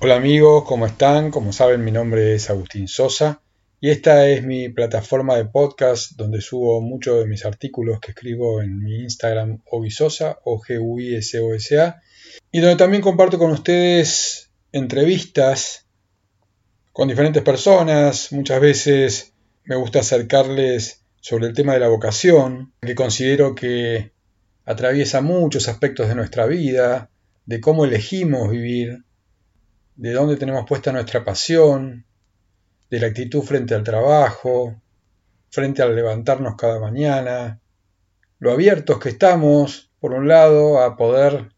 Hola amigos, ¿cómo están? Como saben, mi nombre es Agustín Sosa y esta es mi plataforma de podcast donde subo muchos de mis artículos que escribo en mi Instagram Ogisosa o g u i s o s a y donde también comparto con ustedes entrevistas con diferentes personas. Muchas veces me gusta acercarles sobre el tema de la vocación, que considero que atraviesa muchos aspectos de nuestra vida, de cómo elegimos vivir de dónde tenemos puesta nuestra pasión, de la actitud frente al trabajo, frente al levantarnos cada mañana, lo abiertos que estamos, por un lado, a poder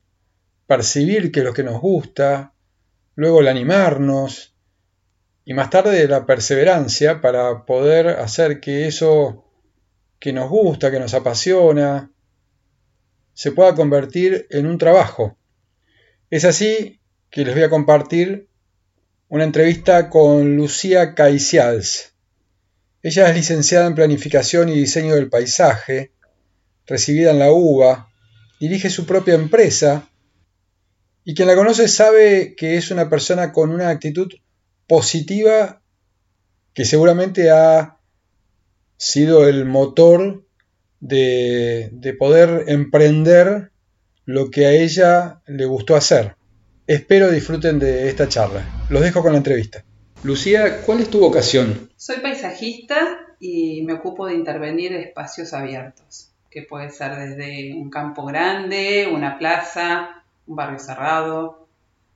percibir qué es lo que nos gusta, luego el animarnos, y más tarde la perseverancia para poder hacer que eso que nos gusta, que nos apasiona, se pueda convertir en un trabajo. Es así que les voy a compartir una entrevista con Lucía Caicials. Ella es licenciada en Planificación y Diseño del Paisaje, recibida en la UBA, dirige su propia empresa y quien la conoce sabe que es una persona con una actitud positiva que seguramente ha sido el motor de, de poder emprender lo que a ella le gustó hacer. Espero disfruten de esta charla. Los dejo con la entrevista. Lucía, ¿cuál es tu vocación? Soy paisajista y me ocupo de intervenir espacios abiertos, que puede ser desde un campo grande, una plaza, un barrio cerrado,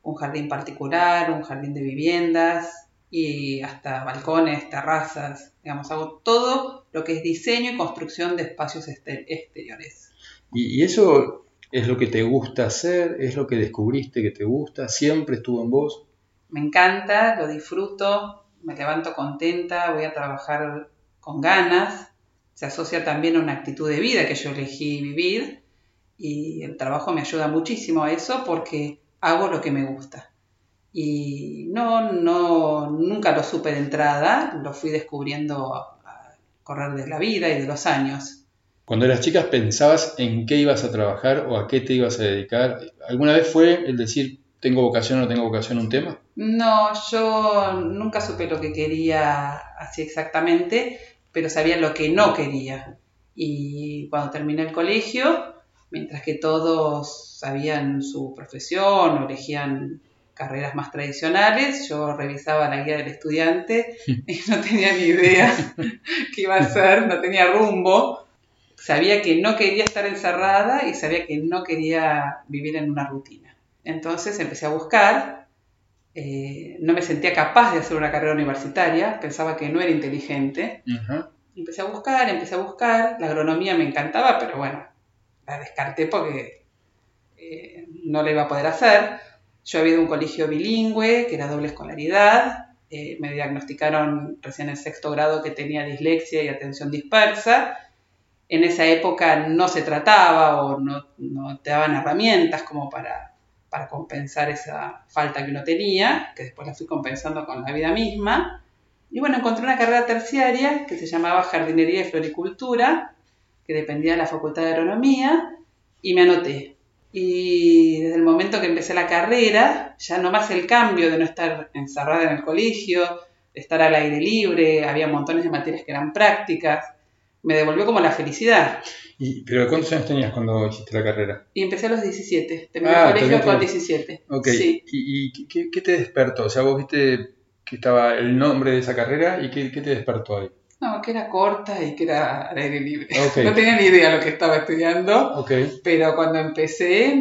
un jardín particular, un jardín de viviendas y hasta balcones, terrazas. Digamos, hago todo lo que es diseño y construcción de espacios exteriores. ¿Y eso ¿Es lo que te gusta hacer? ¿Es lo que descubriste que te gusta? ¿Siempre estuvo en vos? Me encanta, lo disfruto, me levanto contenta, voy a trabajar con ganas. Se asocia también a una actitud de vida que yo elegí vivir y el trabajo me ayuda muchísimo a eso porque hago lo que me gusta. Y no, no, nunca lo supe de entrada, lo fui descubriendo al correr de la vida y de los años. Cuando eras chica, ¿pensabas en qué ibas a trabajar o a qué te ibas a dedicar? ¿Alguna vez fue el decir, tengo vocación o no tengo vocación un tema? No, yo nunca supe lo que quería así exactamente, pero sabía lo que no quería. Y cuando terminé el colegio, mientras que todos sabían su profesión o elegían carreras más tradicionales, yo revisaba la guía del estudiante y no tenía ni idea qué iba a hacer, no tenía rumbo sabía que no quería estar encerrada y sabía que no quería vivir en una rutina. Entonces empecé a buscar, eh, no me sentía capaz de hacer una carrera universitaria, pensaba que no era inteligente. Empecé a buscar, empecé a buscar, la agronomía me encantaba, pero bueno, la descarté porque eh, no la iba a poder hacer. Yo había ido a un colegio bilingüe, que era doble escolaridad, eh, me diagnosticaron recién en sexto grado que tenía dislexia y atención dispersa, en esa época no se trataba o no, te daban herramientas como para, compensar esa falta que uno tenía, que después la fui compensando con la vida misma. Y bueno, encontré una carrera terciaria que se llamaba Jardinería y Floricultura, que dependía de la Facultad de Agronomía, y me anoté. Y desde el momento que empecé la carrera, ya no más el cambio de no estar encerrada en el colegio, de estar al aire libre, había montones de materias que eran prácticas, me devolvió como la felicidad. ¿Y, ¿Pero cuántos años tenías cuando hiciste la carrera? Y empecé a los 17, terminé ah, el colegio con 17. Ok, ¿y, qué, te despertó? O sea, vos viste que estaba el nombre de esa carrera y qué, te despertó ahí? No, que era corta y que era al aire libre. No tenía ni idea de lo que estaba estudiando, okay. pero cuando empecé,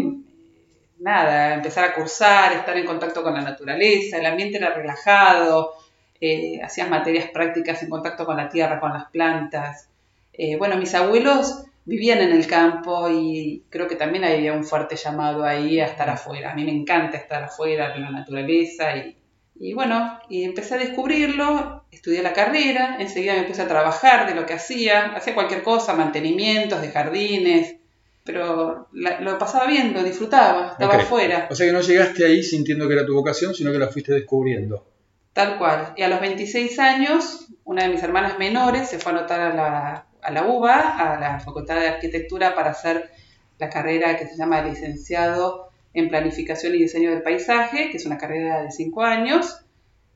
nada, empezar a cursar, estar en contacto con la naturaleza, el ambiente era relajado, eh, hacías materias prácticas en contacto con la tierra, con las plantas, eh, bueno, mis abuelos vivían en el campo y creo que también había un fuerte llamado ahí a estar afuera. A mí me encanta estar afuera, en la naturaleza y, y bueno, y empecé a descubrirlo, estudié la carrera, enseguida me puse a trabajar de lo que hacía, hacía cualquier cosa, mantenimientos de jardines, pero lo pasaba bien, lo disfrutaba, estaba afuera. O sea que no llegaste ahí sintiendo que era tu vocación, sino que la fuiste descubriendo. Tal cual. Y a los 26 años, una de mis hermanas menores se fue a anotar a la a la UBA, a la Facultad de Arquitectura, para hacer la carrera que se llama licenciado en planificación y diseño del paisaje, que es una carrera de cinco años,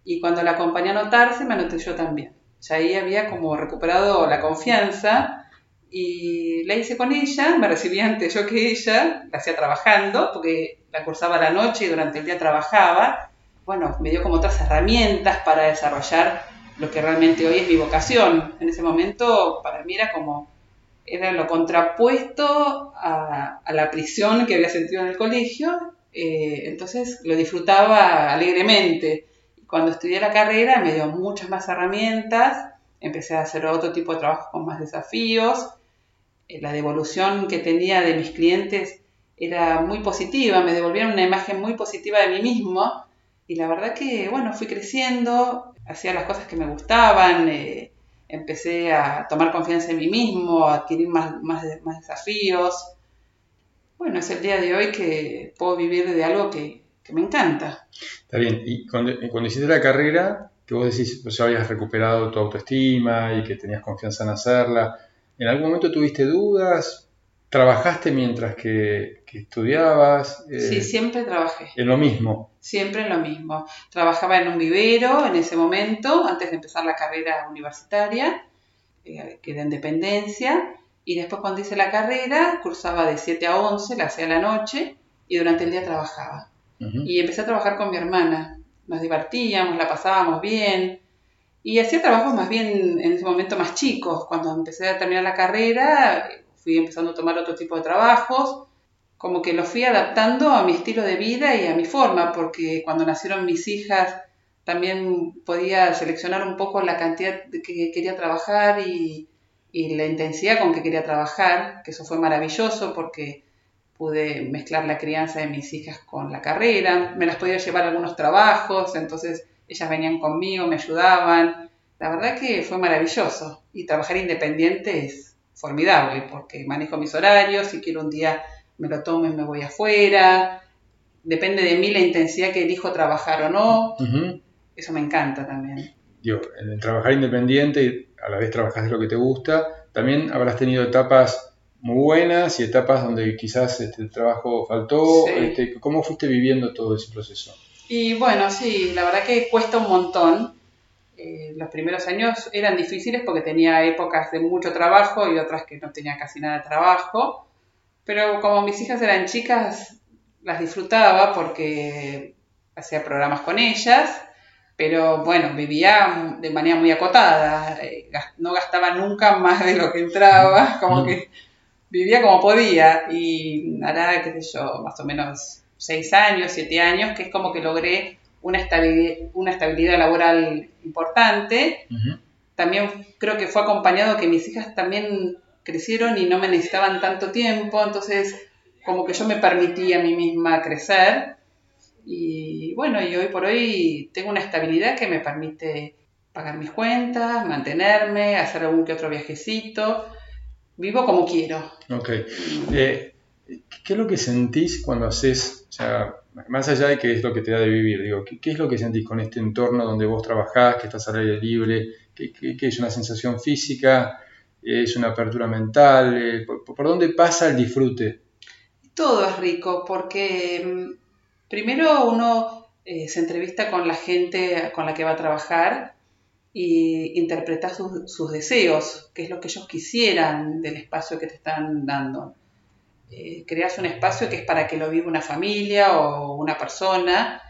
y cuando la acompañé a anotarse, me anoté yo también. Ya ahí había como recuperado la confianza y la hice con ella, me recibí antes yo que ella, la hacía trabajando, porque la cursaba la noche y durante el día trabajaba. Bueno, me dio como otras herramientas para desarrollar lo que realmente hoy es mi vocación. En ese momento para mí era como, era lo contrapuesto a, la prisión que había sentido en el colegio, eh, entonces lo disfrutaba alegremente. Cuando estudié la carrera me dio muchas más herramientas, empecé a hacer otro tipo de trabajo con más desafíos, eh, la devolución que tenía de mis clientes era muy positiva, me devolvieron una imagen muy positiva de mí mismo y la verdad que, bueno, fui creciendo, hacía las cosas que me gustaban, eh, empecé a tomar confianza en mí mismo, a adquirir más, más, desafíos. Bueno, es el día de hoy que puedo vivir de algo que, que me encanta. Está bien, y cuando, cuando hiciste la carrera, que vos decís, pues ya habías recuperado tu autoestima y que tenías confianza en hacerla, ¿en algún momento tuviste dudas? ¿Trabajaste mientras que, estudiabas? sí, eh, siempre trabajé. ¿En lo mismo? Siempre en lo mismo. Trabajaba en un vivero en ese momento, antes de empezar la carrera universitaria, eh, que era en dependencia, y después cuando hice la carrera, cursaba de 7 a 11, la hacía a la noche, y durante el día trabajaba. Y empecé a trabajar con mi hermana. Nos divertíamos, la pasábamos bien. Y hacía trabajos más bien en ese momento más chicos. Cuando empecé a terminar la carrera, fui empezando a tomar otro tipo de trabajos. Como que lo fui adaptando a mi estilo de vida y a mi forma, porque cuando nacieron mis hijas también podía seleccionar un poco la cantidad que quería trabajar y, y la intensidad con que quería trabajar, que eso fue maravilloso porque pude mezclar la crianza de mis hijas con la carrera, me las podía llevar a algunos trabajos, entonces ellas venían conmigo, me ayudaban. La verdad que fue maravilloso y trabajar independiente es formidable porque manejo mis horarios, si quiero un día me lo tomo y me voy afuera, depende de mí la intensidad que elijo trabajar o no, eso me encanta también. Digo, en el trabajar independiente y a la vez trabajas de lo que te gusta, también habrás tenido etapas muy buenas y etapas donde quizás este, el trabajo faltó. Este, ¿Cómo fuiste viviendo todo ese proceso? Y bueno, sí, la verdad que cuesta un montón. Eh, los primeros años eran difíciles porque tenía épocas de mucho trabajo y otras que no tenía casi nada de trabajo. Pero como mis hijas eran chicas, las disfrutaba porque hacía programas con ellas. Pero bueno, vivía de manera muy acotada. Eh, no gastaba nunca más de lo que entraba. Como que vivía como podía y hará, qué sé yo, más o menos seis años, siete años, que es como que logré una estabilidad, una estabilidad laboral importante. También creo que fue acompañado que mis hijas también crecieron y no me necesitaban tanto tiempo, entonces como que yo me permití a mí misma crecer. Y bueno, y hoy por hoy tengo una estabilidad que me permite pagar mis cuentas, mantenerme, hacer algún que otro viajecito vivo como quiero. Ok. Eh, ¿Qué es lo que sentís cuando haces, o sea, más allá de qué es lo que te da de vivir, digo, ¿qué, es lo que sentís con este entorno donde vos trabajás, que estás al aire libre? ¿Qué, es una sensación física? ¿Es una apertura mental? Eh, ¿por, dónde pasa el disfrute? Todo es rico, porque mm, primero uno eh, se entrevista con la gente con la que va a trabajar y interpretar sus, deseos, qué es lo que ellos quisieran del espacio que te están dando. Eh, creas un espacio que es para que lo viva una familia o una persona.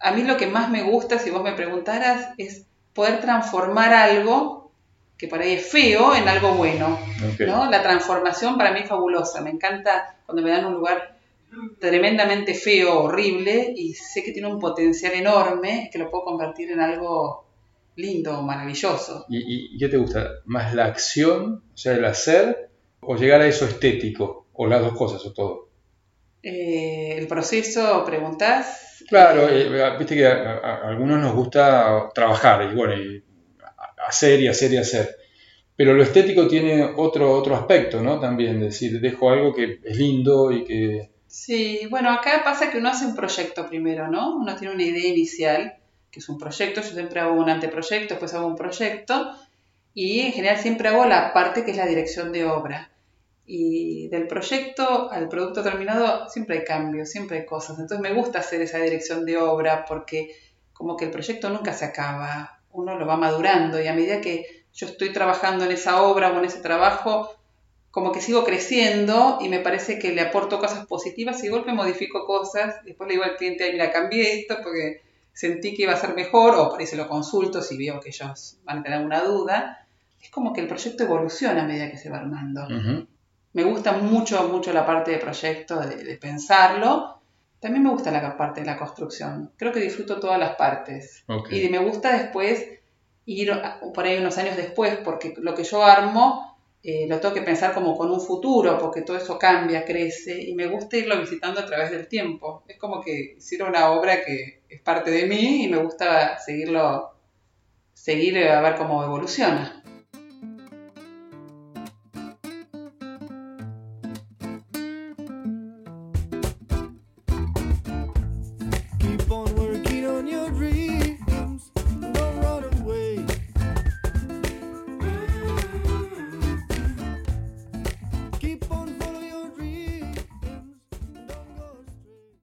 A mí lo que más me gusta, si vos me preguntaras, es poder transformar algo que por ahí es feo en algo bueno. ¿no? La transformación para mí es fabulosa. Me encanta cuando me dan un lugar tremendamente feo, horrible, y sé que tiene un potencial enorme, que lo puedo convertir en algo lindo, maravilloso. ¿Y, qué te gusta? ¿Más la acción, o sea, el hacer, o llegar a eso estético? ¿O las dos cosas, o todo? Eh, el proceso, preguntás. Claro, eh, viste que a, algunos nos gusta trabajar y bueno, hacer y hacer y hacer. Pero lo estético tiene otro, otro aspecto, ¿no? También, decir, dejo algo que es lindo y que... Sí, bueno, acá pasa que uno hace un proyecto primero, ¿no? Uno tiene una idea inicial que es un proyecto, yo siempre hago un anteproyecto, después hago un proyecto y en general siempre hago la parte que es la dirección de obra. Y del proyecto al producto terminado siempre hay cambios, siempre hay cosas. Entonces me gusta hacer esa dirección de obra porque como que el proyecto nunca se acaba, uno lo va madurando y a medida que yo estoy trabajando en esa obra o en ese trabajo, como que sigo creciendo y me parece que le aporto cosas positivas y de golpe modifico cosas, después le digo al cliente, mira, cambié esto porque sentí que iba a ser mejor o por ahí se lo consulto si veo que ellos van a tener alguna duda. Es como que el proyecto evoluciona a medida que se va armando. Me gusta mucho, mucho la parte de proyecto, de, pensarlo. También me gusta la parte de la construcción. Creo que disfruto todas las partes. Y me gusta después ir por ahí unos años después, porque lo que yo armo eh, lo tengo que pensar como con un futuro, porque todo eso cambia, crece, y me gusta irlo visitando a través del tiempo. Es como que hiciera una obra que es parte de mí y me gusta seguirlo, seguir a ver cómo evoluciona.